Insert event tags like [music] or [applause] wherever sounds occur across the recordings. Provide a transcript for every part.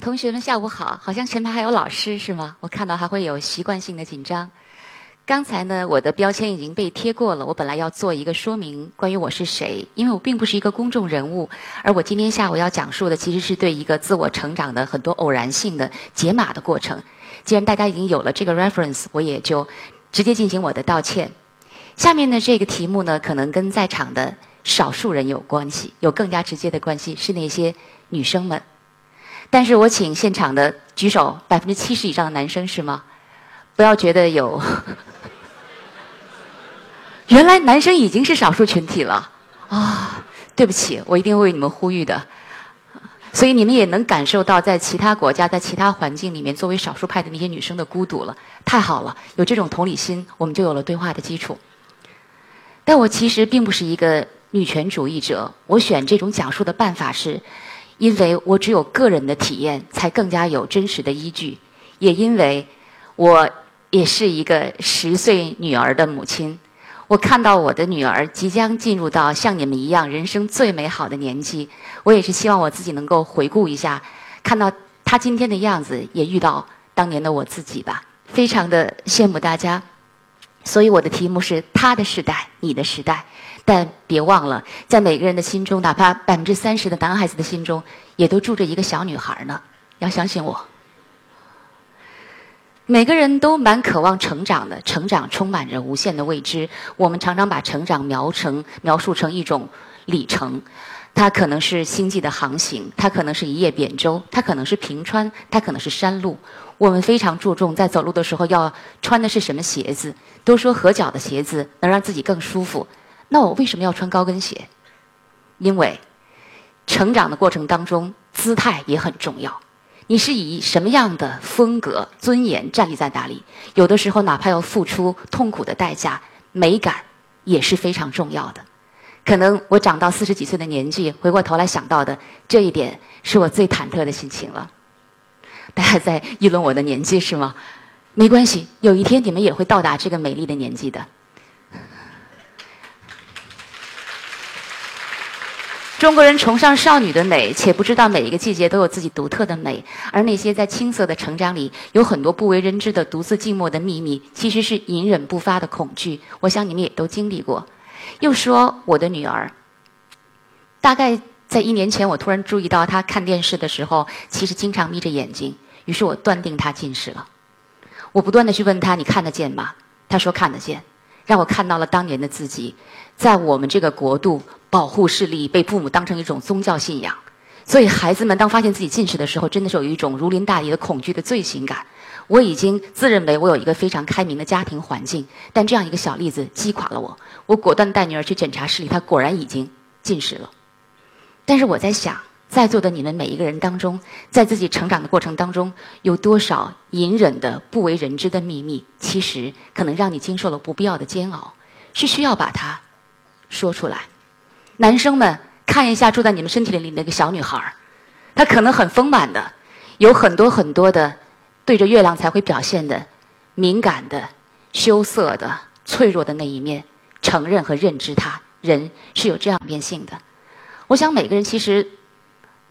同学们，下午好！好像前排还有老师是吗？我看到还会有习惯性的紧张。刚才呢，我的标签已经被贴过了。我本来要做一个说明，关于我是谁，因为我并不是一个公众人物。而我今天下午要讲述的，其实是对一个自我成长的很多偶然性的解码的过程。既然大家已经有了这个 reference，我也就直接进行我的道歉。下面的这个题目呢，可能跟在场的少数人有关系，有更加直接的关系，是那些女生们。但是我请现场的举手，百分之七十以上的男生是吗？不要觉得有，[laughs] 原来男生已经是少数群体了啊！对不起，我一定会为你们呼吁的。所以你们也能感受到，在其他国家、在其他环境里面，作为少数派的那些女生的孤独了。太好了，有这种同理心，我们就有了对话的基础。但我其实并不是一个女权主义者，我选这种讲述的办法是。因为我只有个人的体验，才更加有真实的依据。也因为，我也是一个十岁女儿的母亲，我看到我的女儿即将进入到像你们一样人生最美好的年纪，我也是希望我自己能够回顾一下，看到她今天的样子，也遇到当年的我自己吧。非常的羡慕大家，所以我的题目是“她的时代，你的时代”。但别忘了，在每个人的心中，哪怕百分之三十的男孩子的心中，也都住着一个小女孩呢。要相信我。每个人都蛮渴望成长的，成长充满着无限的未知。我们常常把成长描成、描述成一种里程，它可能是星际的航行，它可能是一叶扁舟，它可能是平川，它可能是山路。我们非常注重在走路的时候要穿的是什么鞋子，都说合脚的鞋子能让自己更舒服。那我为什么要穿高跟鞋？因为成长的过程当中，姿态也很重要。你是以什么样的风格、尊严站立在哪里？有的时候，哪怕要付出痛苦的代价，美感也是非常重要的。可能我长到四十几岁的年纪，回过头来想到的这一点，是我最忐忑的心情了。大家在议论我的年纪是吗？没关系，有一天你们也会到达这个美丽的年纪的。中国人崇尚少女的美，且不知道每一个季节都有自己独特的美。而那些在青涩的成长里有很多不为人知的独自静默的秘密，其实是隐忍不发的恐惧。我想你们也都经历过。又说我的女儿，大概在一年前，我突然注意到她看电视的时候，其实经常眯着眼睛。于是我断定她近视了。我不断的去问她：“你看得见吗？”她说：“看得见。”让我看到了当年的自己，在我们这个国度。保护视力被父母当成一种宗教信仰，所以孩子们当发现自己近视的时候，真的是有一种如临大敌的恐惧的罪行感。我已经自认为我有一个非常开明的家庭环境，但这样一个小例子击垮了我。我果断带女儿去检查视力，她果然已经近视了。但是我在想，在座的你们每一个人当中，在自己成长的过程当中，有多少隐忍的不为人知的秘密，其实可能让你经受了不必要的煎熬，是需要把它说出来。男生们，看一下住在你们身体里那个小女孩，她可能很丰满的，有很多很多的对着月亮才会表现的敏感的、羞涩的、脆弱的那一面。承认和认知她，人是有这样变性的。我想每个人其实。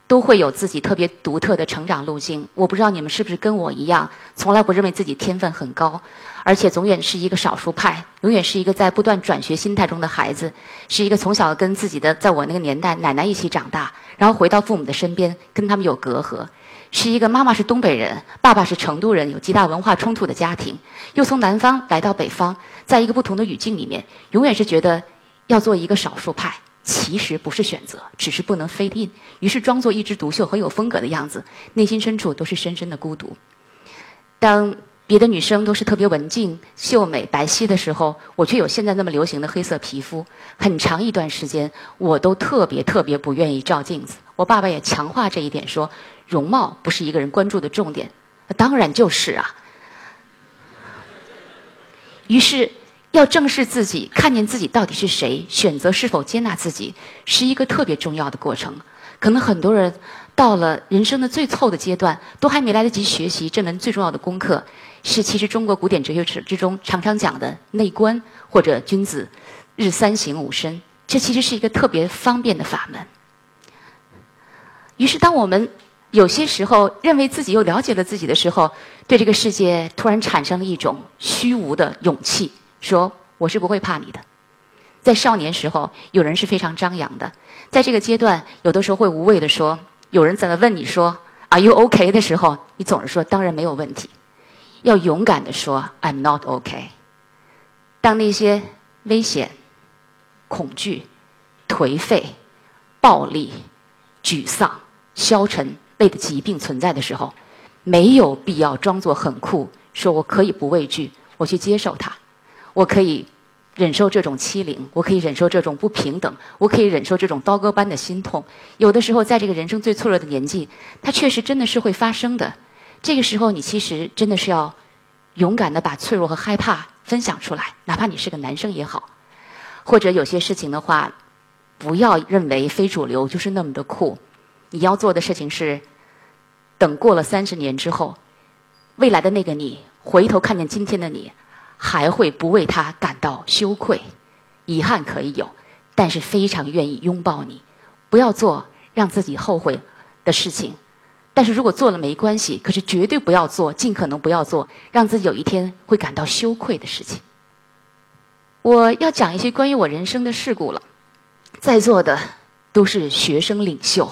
都会有自己特别独特的成长路径。我不知道你们是不是跟我一样，从来不认为自己天分很高，而且永远是一个少数派，永远是一个在不断转学心态中的孩子，是一个从小跟自己的在我那个年代奶奶一起长大，然后回到父母的身边跟他们有隔阂，是一个妈妈是东北人，爸爸是成都人，有极大文化冲突的家庭，又从南方来到北方，在一个不同的语境里面，永远是觉得要做一个少数派。其实不是选择，只是不能飞印。于是装作一枝独秀、很有风格的样子，内心深处都是深深的孤独。当别的女生都是特别文静、秀美、白皙的时候，我却有现在那么流行的黑色皮肤。很长一段时间，我都特别特别不愿意照镜子。我爸爸也强化这一点，说容貌不是一个人关注的重点。当然就是啊。于是。要正视自己，看见自己到底是谁，选择是否接纳自己，是一个特别重要的过程。可能很多人到了人生的最后的阶段，都还没来得及学习这门最重要的功课，是其实中国古典哲学史之中常常讲的内观或者君子日三省吾身。这其实是一个特别方便的法门。于是，当我们有些时候认为自己又了解了自己的时候，对这个世界突然产生了一种虚无的勇气，说我是不会怕你的。在少年时候，有人是非常张扬的，在这个阶段，有的时候会无谓的说，有人在那问你说 “Are you OK” 的时候，你总是说当然没有问题，要勇敢的说 “I'm not OK”。当那些危险、恐惧、颓废、暴力、沮丧、消沉类的疾病存在的时候，没有必要装作很酷，说我可以不畏惧，我去接受它，我可以忍受这种欺凌，我可以忍受这种不平等，我可以忍受这种刀割般的心痛。有的时候，在这个人生最脆弱的年纪，它确实真的是会发生的。这个时候，你其实真的是要勇敢的把脆弱和害怕分享出来，哪怕你是个男生也好，或者有些事情的话，不要认为非主流就是那么的酷。你要做的事情是，等过了三十年之后，未来的那个你回头看见今天的你，还会不为他感到羞愧、遗憾可以有，但是非常愿意拥抱你。不要做让自己后悔的事情，但是如果做了没关系，可是绝对不要做，尽可能不要做让自己有一天会感到羞愧的事情。我要讲一些关于我人生的事故了，在座的都是学生领袖。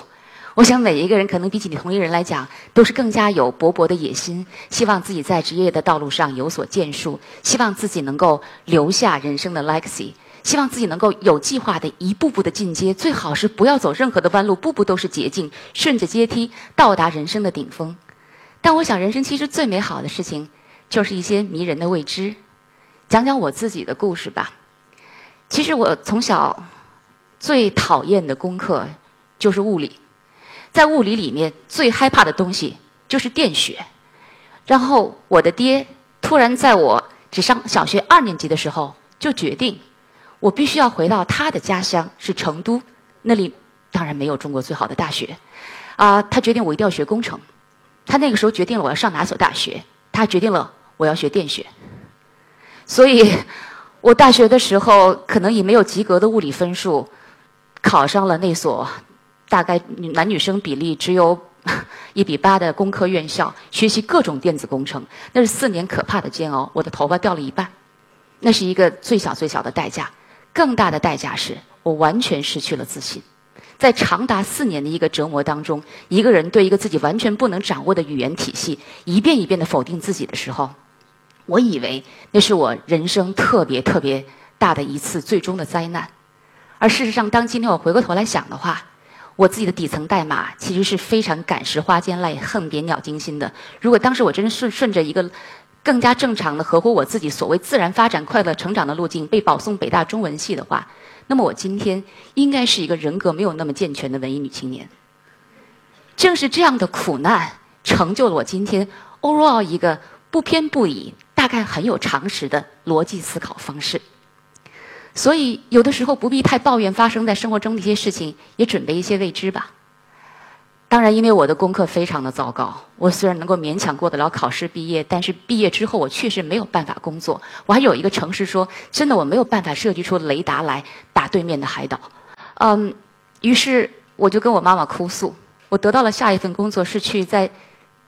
我想每一个人可能比起你同龄人来讲，都是更加有勃勃的野心，希望自己在职业的道路上有所建树，希望自己能够留下人生的 legacy，希望自己能够有计划的一步步的进阶，最好是不要走任何的弯路，步步都是捷径，顺着阶梯到达人生的顶峰。但我想，人生其实最美好的事情，就是一些迷人的未知。讲讲我自己的故事吧。其实我从小最讨厌的功课就是物理。在物理里面最害怕的东西就是电学，然后我的爹突然在我只上小学二年级的时候就决定，我必须要回到他的家乡是成都，那里当然没有中国最好的大学，啊，他决定我一定要学工程，他那个时候决定了我要上哪所大学，他决定了我要学电学，所以我大学的时候可能以没有及格的物理分数，考上了那所。大概男女生比例只有 [laughs] 一比八的工科院校，学习各种电子工程，那是四年可怕的煎熬。我的头发掉了一半，那是一个最小最小的代价。更大的代价是我完全失去了自信。在长达四年的一个折磨当中，一个人对一个自己完全不能掌握的语言体系，一遍一遍的否定自己的时候，我以为那是我人生特别特别大的一次最终的灾难。而事实上，当今天我回过头来想的话，我自己的底层代码其实是非常感时花间泪、恨别鸟惊心的。如果当时我真顺顺着一个更加正常的、合乎我自己所谓自然发展、快乐成长的路径，被保送北大中文系的话，那么我今天应该是一个人格没有那么健全的文艺女青年。正是这样的苦难，成就了我今天 overall 一个不偏不倚、大概很有常识的逻辑思考方式。所以，有的时候不必太抱怨发生在生活中的一些事情，也准备一些未知吧。当然，因为我的功课非常的糟糕，我虽然能够勉强过得了考试毕业，但是毕业之后我确实没有办法工作。我还有一个城市说，真的我没有办法设计出雷达来打对面的海岛。嗯，于是我就跟我妈妈哭诉，我得到了下一份工作是去在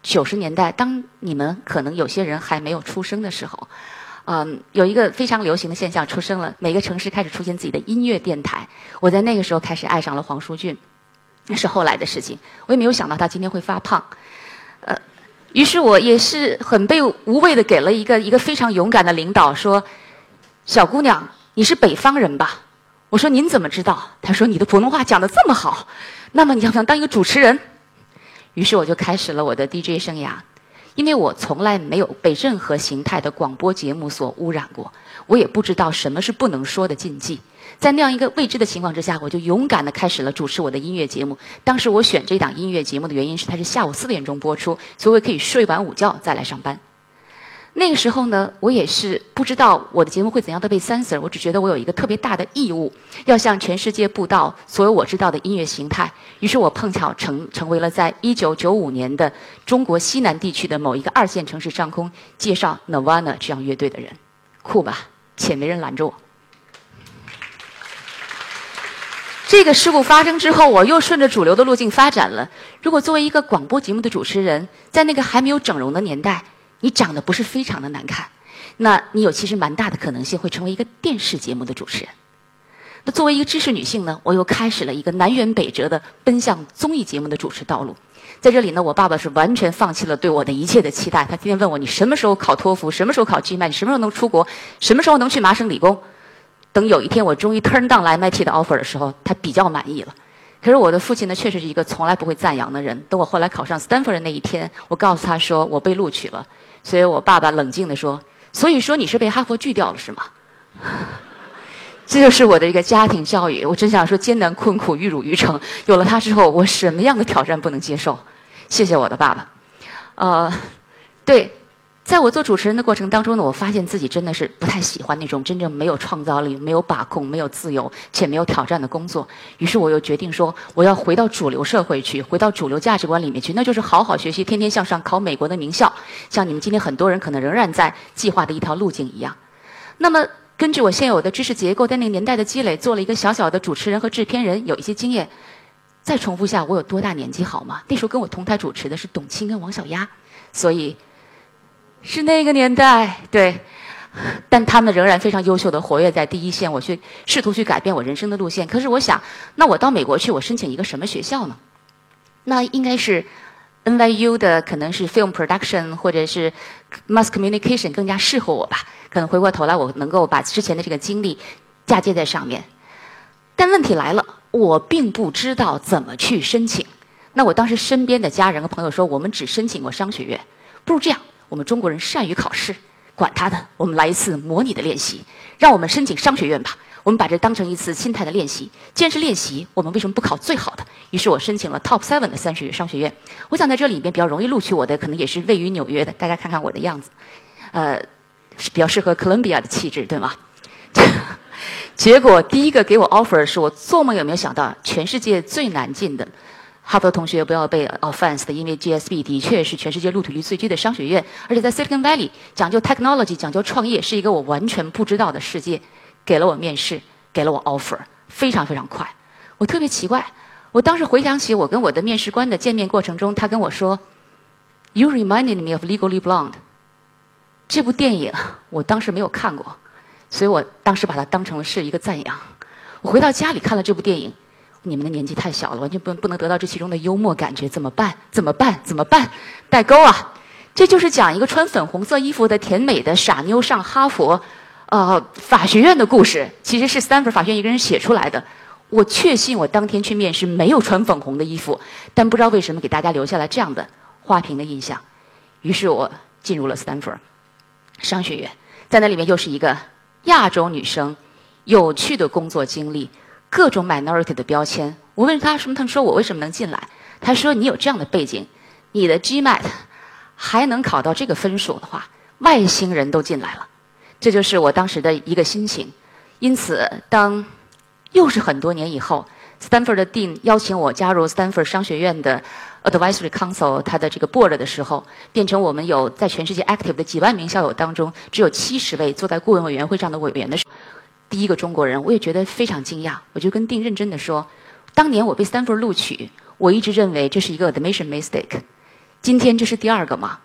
九十年代，当你们可能有些人还没有出生的时候。嗯，有一个非常流行的现象出生了，每个城市开始出现自己的音乐电台。我在那个时候开始爱上了黄舒骏，那是后来的事情。我也没有想到他今天会发胖，呃，于是我也是很被无谓的给了一个一个非常勇敢的领导说：“小姑娘，你是北方人吧？”我说：“您怎么知道？”他说：“你的普通话讲的这么好，那么你要不想当一个主持人？”于是我就开始了我的 DJ 生涯。因为我从来没有被任何形态的广播节目所污染过，我也不知道什么是不能说的禁忌。在那样一个未知的情况之下，我就勇敢地开始了主持我的音乐节目。当时我选这档音乐节目的原因是，它是下午四点钟播出，所以我可以睡完午觉再来上班。那个时候呢，我也是不知道我的节目会怎样的被 censor，我只觉得我有一个特别大的义务，要向全世界布道所有我知道的音乐形态。于是我碰巧成成为了在一九九五年的中国西南地区的某一个二线城市上空介绍 Nirvana 这样乐队的人，酷吧？且没人拦着我。这个事故发生之后，我又顺着主流的路径发展了。如果作为一个广播节目的主持人，在那个还没有整容的年代，你长得不是非常的难看，那你有其实蛮大的可能性会成为一个电视节目的主持人。那作为一个知识女性呢，我又开始了一个南辕北辙的奔向综艺节目的主持道路。在这里呢，我爸爸是完全放弃了对我的一切的期待。他天天问我：你什么时候考托福？什么时候考 GMAT？你什么时候能出国？什么时候能去麻省理工？等有一天我终于 turn down 来 MIT 的 offer 的时候，他比较满意了。可是我的父亲呢，确实是一个从来不会赞扬的人。等我后来考上 Stanford 的那一天，我告诉他说我被录取了，所以我爸爸冷静地说：“所以说你是被哈佛拒掉了是吗？” [laughs] 这就是我的一个家庭教育。我真想说艰难困苦玉汝于成。有了他之后，我什么样的挑战不能接受？谢谢我的爸爸。呃，对。在我做主持人的过程当中呢，我发现自己真的是不太喜欢那种真正没有创造力、没有把控、没有自由且没有挑战的工作。于是我又决定说，我要回到主流社会去，回到主流价值观里面去，那就是好好学习，天天向上，考美国的名校，像你们今天很多人可能仍然在计划的一条路径一样。那么，根据我现有的知识结构，在那个年代的积累，做了一个小小的主持人和制片人，有一些经验。再重复一下，我有多大年纪好吗？那时候跟我同台主持的是董卿跟王小丫，所以。是那个年代，对，但他们仍然非常优秀的活跃在第一线。我去试图去改变我人生的路线，可是我想，那我到美国去，我申请一个什么学校呢？那应该是 NYU 的，可能是 Film Production 或者是 Mass Communication 更加适合我吧。可能回过头来，我能够把之前的这个经历嫁接在上面。但问题来了，我并不知道怎么去申请。那我当时身边的家人和朋友说，我们只申请过商学院，不如这样。我们中国人善于考试，管他的，我们来一次模拟的练习，让我们申请商学院吧。我们把这当成一次心态的练习。既然是练习，我们为什么不考最好的？于是我申请了 Top Seven 的三十商学院。我想在这里边比较容易录取我的，可能也是位于纽约的。大家看看我的样子，呃，是比较适合哥伦比亚的气质，对吗？[laughs] 结果第一个给我 offer 是我做梦也没有想到，全世界最难进的。哈佛同学不要被 offense 的因为 GSB 的确是全世界录取率最低的商学院，而且在 Silicon Valley 讲究 technology，讲究创业，是一个我完全不知道的世界。给了我面试，给了我 offer，非常非常快。我特别奇怪，我当时回想起我跟我的面试官的见面过程中，他跟我说：“You reminded me of Legally Blonde。”这部电影我当时没有看过，所以我当时把它当成了是一个赞扬。我回到家里看了这部电影。你们的年纪太小了，完全不不能得到这其中的幽默感觉，怎么办？怎么办？怎么办？代沟啊！这就是讲一个穿粉红色衣服的甜美的傻妞上哈佛，呃，法学院的故事，其实是斯坦福法学院一个人写出来的。我确信我当天去面试没有穿粉红的衣服，但不知道为什么给大家留下了这样的花瓶的印象。于是我进入了斯坦福商学院，在那里面又是一个亚洲女生，有趣的工作经历。各种 minority 的标签，我问他什么？他们说我为什么能进来？他说你有这样的背景，你的 GMAT 还能考到这个分数的话，外星人都进来了。这就是我当时的一个心情。因此，当又是很多年以后，Stanford 的 Dean 邀请我加入 Stanford 商学院的 Advisory Council，他的这个 board 的时候，变成我们有在全世界 active 的几万名校友当中，只有七十位坐在顾问委员会上的委员的时候。第一个中国人，我也觉得非常惊讶。我就跟丁认真的说，当年我被 Stanford 录取，我一直认为这是一个 admission mistake。今天这是第二个吗？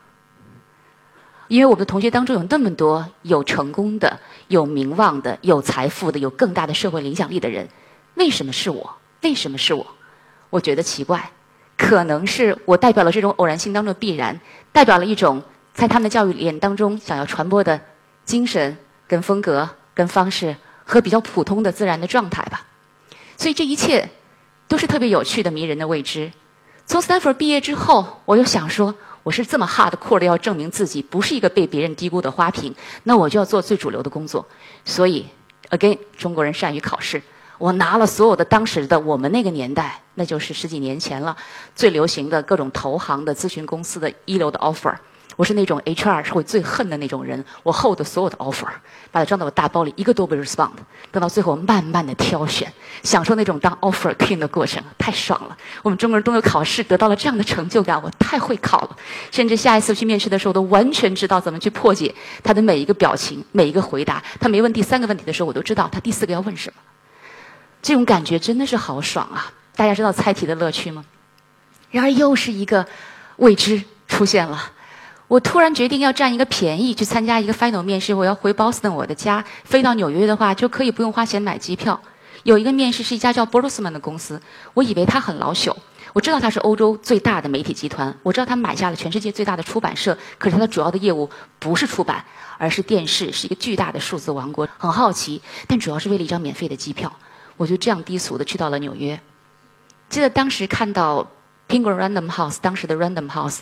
因为我们的同学当中有那么多有成功的、有名望的、有财富的、有更大的社会影响力的人，为什么是我？为什么是我？我觉得奇怪，可能是我代表了这种偶然性当中的必然，代表了一种在他们的教育理念当中想要传播的精神跟风格跟方式。和比较普通的自然的状态吧，所以这一切都是特别有趣的、迷人的未知。从 Stanford 毕业之后，我又想说，我是这么 hard core 的要证明自己不是一个被别人低估的花瓶，那我就要做最主流的工作。所以，again，中国人善于考试，我拿了所有的当时的我们那个年代，那就是十几年前了，最流行的各种投行的咨询公司的一流的 offer。我是那种 HR 是会最恨的那种人，我厚的所有的 offer，把它装到我大包里，一个都不 respond。等到最后，慢慢的挑选，享受那种当 offer king 的过程，太爽了。我们中国人都有考试得到了这样的成就感，我太会考了。甚至下一次去面试的时候，都完全知道怎么去破解他的每一个表情、每一个回答。他没问第三个问题的时候，我都知道他第四个要问什么。这种感觉真的是好爽啊！大家知道猜题的乐趣吗？然而又是一个未知出现了。我突然决定要占一个便宜去参加一个 final 面试，我要回 Boston 我的家，飞到纽约的话就可以不用花钱买机票。有一个面试是一家叫 Borosman 的公司，我以为他很老朽。我知道他是欧洲最大的媒体集团，我知道他买下了全世界最大的出版社，可是他的主要的业务不是出版，而是电视，是一个巨大的数字王国。很好奇，但主要是为了一张免费的机票，我就这样低俗的去到了纽约。记得当时看到 Penguin Random House，当时的 Random House。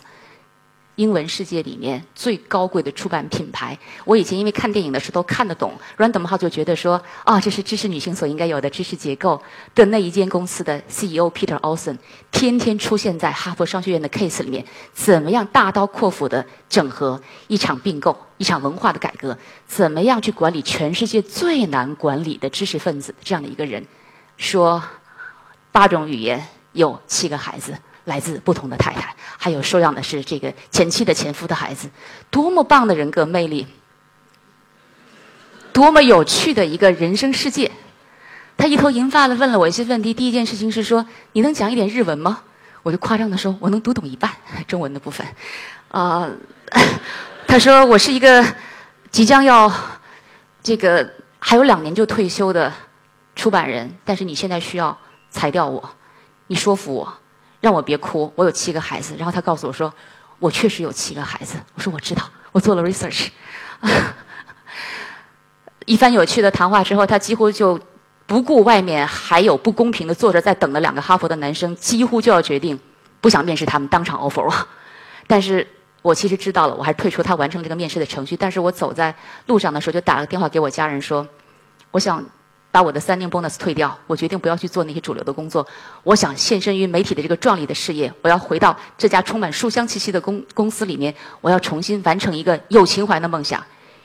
英文世界里面最高贵的出版品牌，我以前因为看电影的时候都看得懂。Random House 就觉得说，啊，这是知识女性所应该有的知识结构的那一间公司的 CEO Peter Olson，天天出现在哈佛商学院的 case 里面，怎么样大刀阔斧的整合一场并购，一场文化的改革，怎么样去管理全世界最难管理的知识分子这样的一个人，说八种语言，有七个孩子。来自不同的太太，还有收养的是这个前妻的前夫的孩子，多么棒的人格魅力，多么有趣的一个人生世界。他一头银发的问了我一些问题，第一件事情是说：“你能讲一点日文吗？”我就夸张的说：“我能读懂一半 [laughs] 中文的部分。”啊，[coughs] 他说：“我是一个即将要这个还有两年就退休的出版人，但是你现在需要裁掉我，你说服我。”让我别哭，我有七个孩子。然后他告诉我说，我确实有七个孩子。我说我知道，我做了 research。[laughs] 一番有趣的谈话之后，他几乎就不顾外面还有不公平的坐着在等的两个哈佛的男生，几乎就要决定不想面试他们，当场 offer 我。但是我其实知道了，我还是退出他完成这个面试的程序。但是我走在路上的时候，就打了个电话给我家人说，我想。把我的三年 bonus 退掉，我决定不要去做那些主流的工作。我想献身于媒体的这个壮丽的事业。我要回到这家充满书香气息的公公司里面，我要重新完成一个有情怀的梦想。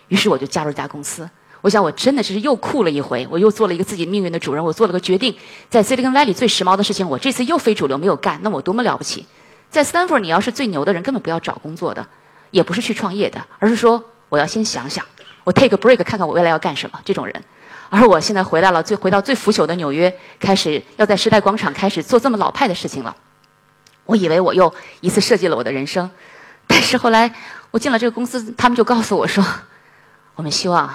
于是我就加入这家公司。我想我真的是又酷了一回，我又做了一个自己命运的主人。我做了个决定，在 Silicon Valley 最时髦的事情，我这次又非主流没有干，那我多么了不起！在 Stanford，你要是最牛的人，根本不要找工作的，也不是去创业的，而是说我要先想想，我 take a break，看看我未来要干什么。这种人。而我现在回来了，最回到最腐朽的纽约，开始要在时代广场开始做这么老派的事情了。我以为我又一次设计了我的人生，但是后来我进了这个公司，他们就告诉我说：“我们希望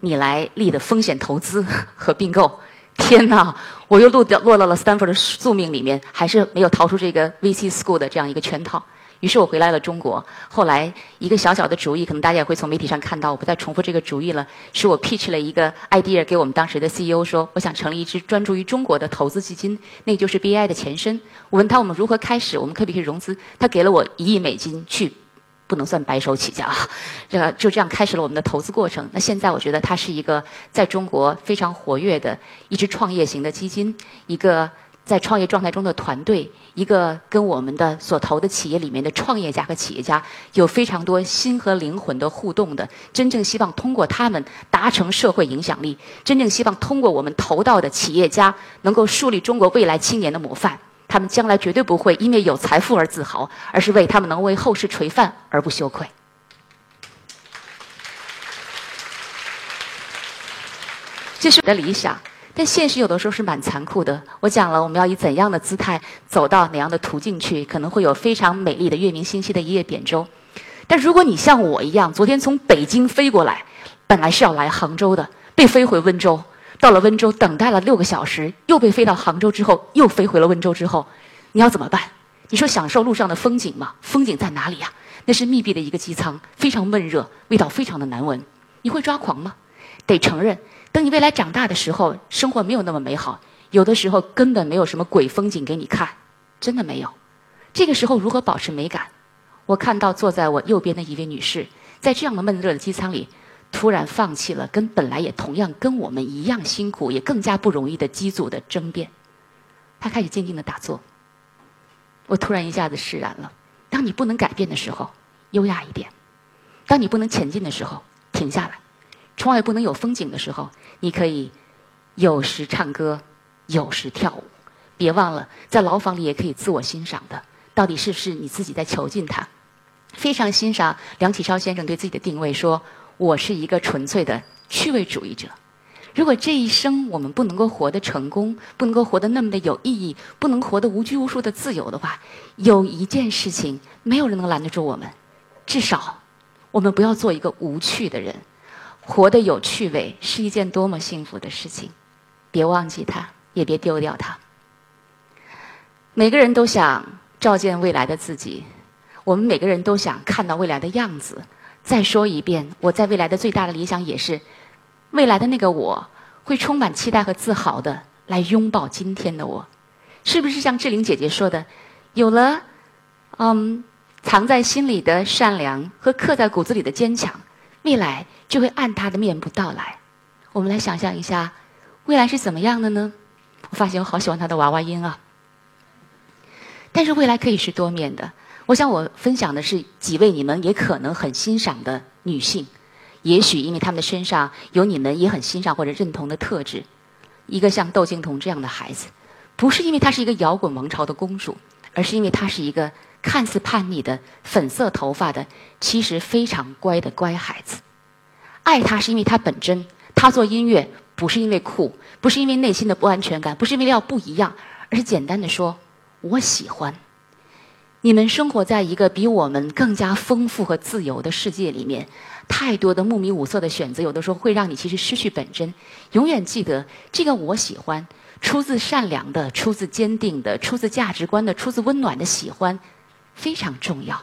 你来立的风险投资 [laughs] 和并购。”天哪！我又落掉落到了 Stanford 的宿命里面，还是没有逃出这个 VC School 的这样一个圈套。于是我回来了中国。后来一个小小的主意，可能大家也会从媒体上看到，我不再重复这个主意了。是我 pitch 了一个 idea 给我们当时的 CEO 说，我想成立一支专注于中国的投资基金，那就是 BI 的前身。我问他我们如何开始，我们可不可以融资？他给了我一亿美金去，不能算白手起家啊。这个就这样开始了我们的投资过程。那现在我觉得它是一个在中国非常活跃的一支创业型的基金，一个。在创业状态中的团队，一个跟我们的所投的企业里面的创业家和企业家有非常多心和灵魂的互动的，真正希望通过他们达成社会影响力，真正希望通过我们投到的企业家能够树立中国未来青年的模范。他们将来绝对不会因为有财富而自豪，而是为他们能为后世垂范而不羞愧。这是我的理想。但现实有的时候是蛮残酷的。我讲了，我们要以怎样的姿态走到哪样的途径去，可能会有非常美丽的月明星稀的一叶扁舟。但如果你像我一样，昨天从北京飞过来，本来是要来杭州的，被飞回温州，到了温州等待了六个小时，又被飞到杭州之后，又飞回了温州之后，你要怎么办？你说享受路上的风景吗？风景在哪里呀？那是密闭的一个机舱，非常闷热，味道非常的难闻。你会抓狂吗？得承认。等你未来长大的时候，生活没有那么美好，有的时候根本没有什么鬼风景给你看，真的没有。这个时候如何保持美感？我看到坐在我右边的一位女士，在这样的闷热的机舱里，突然放弃了跟本来也同样跟我们一样辛苦也更加不容易的机组的争辩，她开始静静的打坐。我突然一下子释然了。当你不能改变的时候，优雅一点；当你不能前进的时候，停下来。窗外不能有风景的时候，你可以有时唱歌，有时跳舞。别忘了，在牢房里也可以自我欣赏的。到底是不是你自己在囚禁他？非常欣赏梁启超先生对自己的定位，说我是一个纯粹的趣味主义者。如果这一生我们不能够活得成功，不能够活得那么的有意义，不能活得无拘无束的自由的话，有一件事情没有人能拦得住我们，至少我们不要做一个无趣的人。活得有趣味是一件多么幸福的事情，别忘记它，也别丢掉它。每个人都想照见未来的自己，我们每个人都想看到未来的样子。再说一遍，我在未来的最大的理想也是，未来的那个我会充满期待和自豪的来拥抱今天的我。是不是像志玲姐姐说的，有了嗯藏在心里的善良和刻在骨子里的坚强，未来就会按它的面部到来。我们来想象一下，未来是怎么样的呢？我发现我好喜欢她的娃娃音啊。但是未来可以是多面的。我想我分享的是几位你们也可能很欣赏的女性，也许因为她们的身上有你们也很欣赏或者认同的特质。一个像窦靖童这样的孩子，不是因为她是一个摇滚王朝的公主，而是因为他是一个看似叛逆的粉色头发的，其实非常乖的乖孩子。爱他是因为他本真，他做音乐不是因为酷，不是因为内心的不安全感，不是因为要不一样，而是简单的说，我喜欢。你们生活在一个比我们更加丰富和自由的世界里面，太多的目迷五色的选择，有的时候会让你其实失去本真。永远记得，这个我喜欢，出自善良的，出自坚定的，出自价值观的，出自温暖的喜欢，非常重要。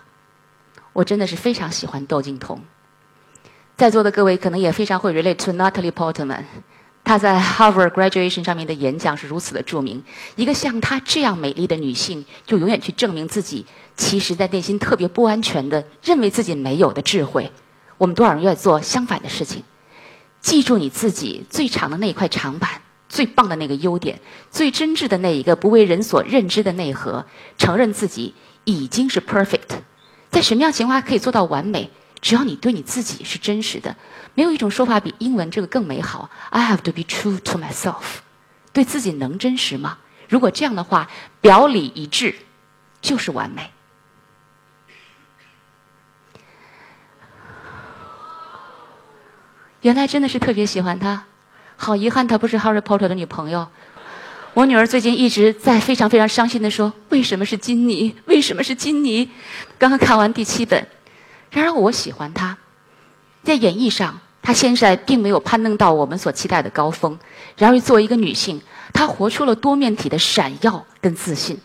我真的是非常喜欢窦靖童，在座的各位可能也非常会 relate to Natalie Portman。她在 Harvard graduation 上面的演讲是如此的著名。一个像她这样美丽的女性，就永远去证明自己，其实在内心特别不安全的，认为自己没有的智慧。我们多少人愿意做相反的事情？记住你自己最长的那一块长板，最棒的那个优点，最真挚的那一个不为人所认知的内核。承认自己已经是 perfect，在什么样情况下可以做到完美？只要你对你自己是真实的。没有一种说法比英文这个更美好。I have to be true to myself，对自己能真实吗？如果这样的话，表里一致就是完美。原来真的是特别喜欢他，好遗憾她不是 Harry Potter 的女朋友。我女儿最近一直在非常非常伤心的说：“为什么是金妮？为什么是金妮？”刚刚看完第七本，然而我喜欢她，在演绎上。她现在并没有攀登到我们所期待的高峰，然而作为一个女性，她活出了多面体的闪耀跟自信。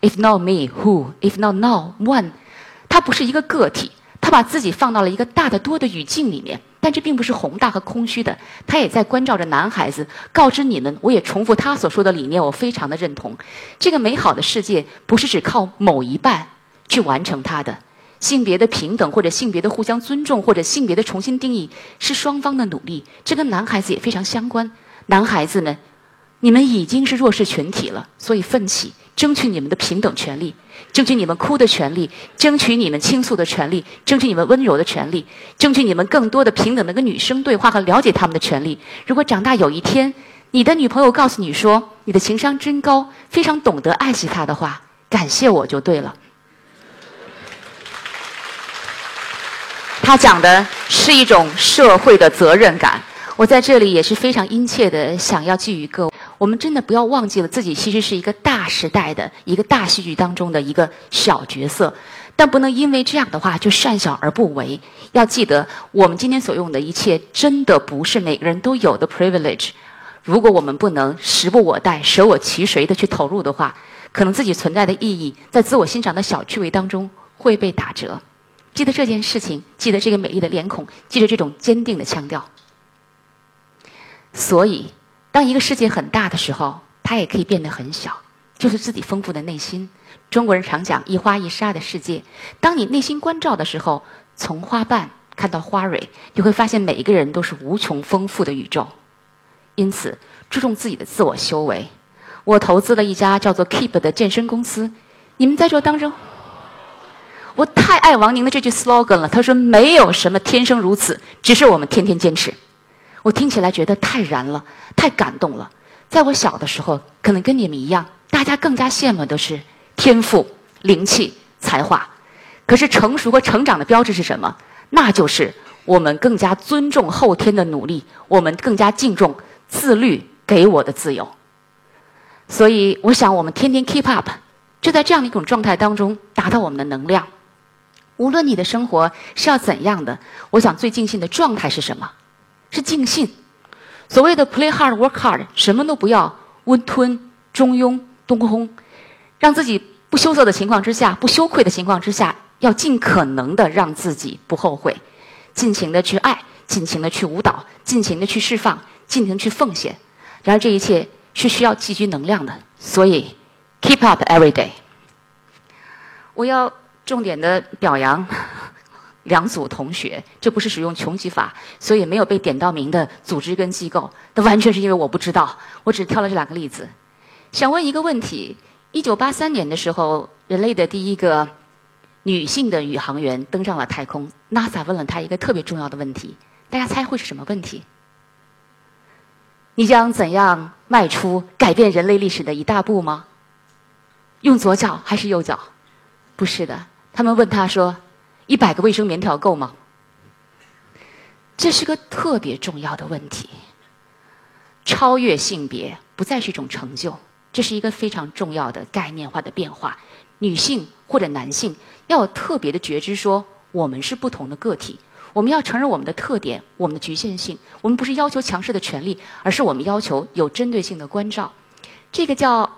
If not me, who? If not now, when? 她不是一个个体，她把自己放到了一个大得多的语境里面，但这并不是宏大和空虚的。他也在关照着男孩子，告知你们，我也重复他所说的理念，我非常的认同。这个美好的世界不是只靠某一半去完成它的。性别的平等，或者性别的互相尊重，或者性别的重新定义，是双方的努力。这跟男孩子也非常相关。男孩子们，你们已经是弱势群体了，所以奋起，争取你们的平等权利，争取你们哭的权利，争取你们倾诉的权利，争取你们温柔的权利，争取你们更多的平等的跟女生对话和了解他们的权利。如果长大有一天，你的女朋友告诉你说你的情商真高，非常懂得爱惜她的话，感谢我就对了。他讲的是一种社会的责任感，我在这里也是非常殷切的想要寄予各位：我们真的不要忘记了自己其实是一个大时代的一个大戏剧当中的一个小角色，但不能因为这样的话就善小而不为。要记得，我们今天所用的一切真的不是每个人都有的 privilege。如果我们不能时不我待、舍我其谁的去投入的话，可能自己存在的意义在自我欣赏的小趣味当中会被打折。记得这件事情，记得这个美丽的脸孔，记得这种坚定的腔调。所以，当一个世界很大的时候，它也可以变得很小，就是自己丰富的内心。中国人常讲“一花一沙”的世界。当你内心关照的时候，从花瓣看到花蕊，你会发现每一个人都是无穷丰富的宇宙。因此，注重自己的自我修为。我投资了一家叫做 Keep 的健身公司。你们在这当中。我太爱王宁的这句 slogan 了。他说：“没有什么天生如此，只是我们天天坚持。”我听起来觉得太燃了，太感动了。在我小的时候，可能跟你们一样，大家更加羡慕的是天赋、灵气、才华。可是成熟和成长的标志是什么？那就是我们更加尊重后天的努力，我们更加敬重自律给我的自由。所以，我想我们天天 keep up，就在这样的一种状态当中达到我们的能量。无论你的生活是要怎样的，我想最尽兴的状态是什么？是尽兴。所谓的 play hard, work hard，什么都不要，温吞、中庸、东空，让自己不羞涩的情况之下，不羞愧的情况之下，要尽可能的让自己不后悔，尽情的去爱，尽情的去舞蹈，尽情的去释放，尽情去奉献。然而这一切是需要积聚能量的，所以 keep up every day。我要。重点的表扬两组同学，这不是使用穷举法，所以没有被点到名的组织跟机构，那完全是因为我不知道，我只挑了这两个例子。想问一个问题：一九八三年的时候，人类的第一个女性的宇航员登上了太空，NASA 问了她一个特别重要的问题，大家猜会是什么问题？你将怎样迈出改变人类历史的一大步吗？用左脚还是右脚？不是的。他们问他说：“一百个卫生棉条够吗？”这是个特别重要的问题。超越性别不再是一种成就，这是一个非常重要的概念化的变化。女性或者男性要有特别的觉知，说我们是不同的个体，我们要承认我们的特点、我们的局限性。我们不是要求强势的权利，而是我们要求有针对性的关照。这个叫。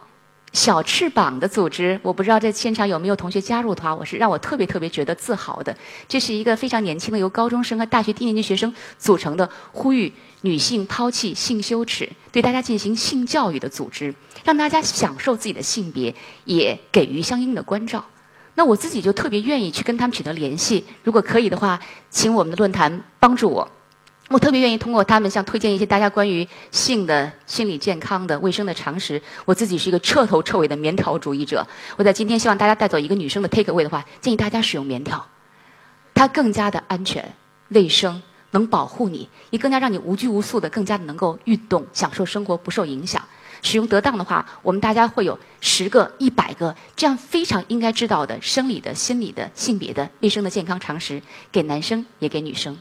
小翅膀的组织，我不知道在现场有没有同学加入的话。我是让我特别特别觉得自豪的。这是一个非常年轻的由高中生和大学低年级学生组成的，呼吁女性抛弃性羞耻，对大家进行性教育的组织，让大家享受自己的性别，也给予相应的关照。那我自己就特别愿意去跟他们取得联系。如果可以的话，请我们的论坛帮助我。我特别愿意通过他们，向推荐一些大家关于性的心理健康的卫生的常识。我自己是一个彻头彻尾的棉条主义者。我在今天希望大家带走一个女生的 take away 的话，建议大家使用棉条，它更加的安全、卫生，能保护你，也更加让你无拘无束的，更加的能够运动、享受生活，不受影响。使用得当的话，我们大家会有十个、一百个这样非常应该知道的生理的、心理的、性别的、卫生的健康常识，给男生也给女生。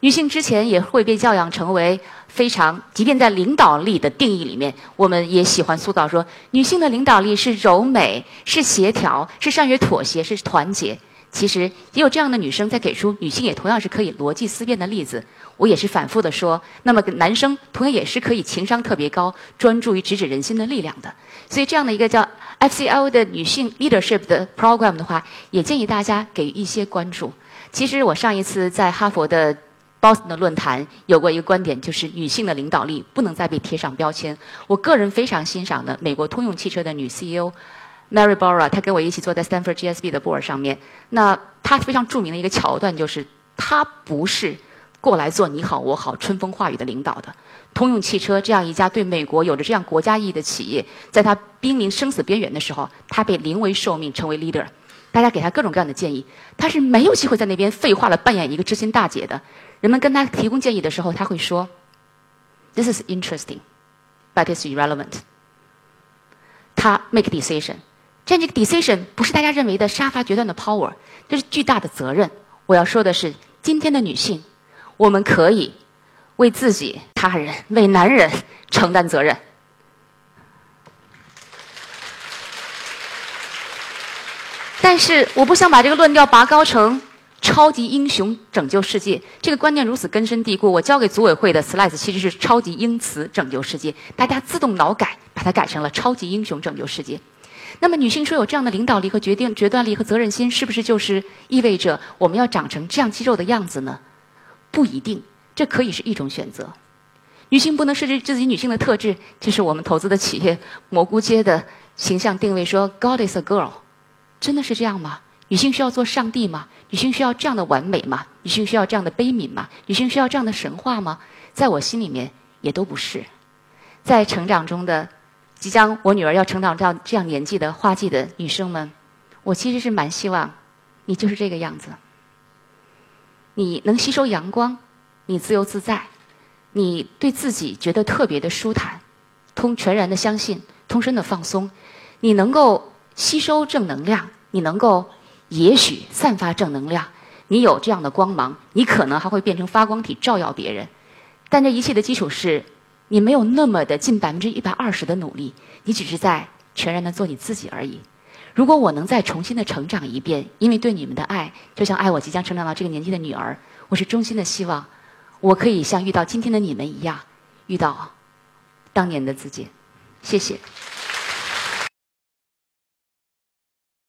女性之前也会被教养成为非常，即便在领导力的定义里面，我们也喜欢塑造说，女性的领导力是柔美、是协调、是善于妥协、是团结。其实也有这样的女生在给出女性也同样是可以逻辑思辨的例子。我也是反复的说，那么男生同样也是可以情商特别高、专注于直指人心的力量的。所以这样的一个叫 FCL 的女性 leadership 的 program 的话，也建议大家给予一些关注。其实我上一次在哈佛的。Boston 的论坛有过一个观点，就是女性的领导力不能再被贴上标签。我个人非常欣赏的美国通用汽车的女 CEO Mary Barra，她跟我一起坐在 Stanford GSB 的 board 上面。那她非常著名的一个桥段就是，她不是过来做你好我好春风化雨的领导的。通用汽车这样一家对美国有着这样国家意义的企业，在她濒临生死边缘的时候，她被临危受命成为 leader。大家给她各种各样的建议，她是没有机会在那边废话了，扮演一个知心大姐的。人们跟他提供建议的时候，他会说：“This is interesting, but it's irrelevant.” 他 make decision，这这个 decision 不是大家认为的杀伐决断的 power，这是巨大的责任。我要说的是，今天的女性，我们可以为自己、他人、为男人承担责任。但是，我不想把这个论调拔高成。超级英雄拯救世界，这个观念如此根深蒂固。我交给组委会的 slide 其实是超级英雌拯救世界，大家自动脑改，把它改成了超级英雄拯救世界。那么，女性说有这样的领导力和决定决断力和责任心，是不是就是意味着我们要长成这样肌肉的样子呢？不一定，这可以是一种选择。女性不能设置自己女性的特质，这是我们投资的企业蘑菇街的形象定位，说 God is a girl，真的是这样吗？女性需要做上帝吗？女性需要这样的完美吗？女性需要这样的悲悯吗？女性需要这样的神话吗？在我心里面，也都不是。在成长中的，即将我女儿要成长到这样年纪的花季的女生们，我其实是蛮希望，你就是这个样子。你能吸收阳光，你自由自在，你对自己觉得特别的舒坦，通全然的相信，通身的放松，你能够吸收正能量，你能够。也许散发正能量，你有这样的光芒，你可能还会变成发光体照耀别人。但这一切的基础是，你没有那么的尽百分之一百二十的努力，你只是在全然的做你自己而已。如果我能再重新的成长一遍，因为对你们的爱，就像爱我即将成长到这个年纪的女儿，我是衷心的希望，我可以像遇到今天的你们一样，遇到当年的自己。谢谢。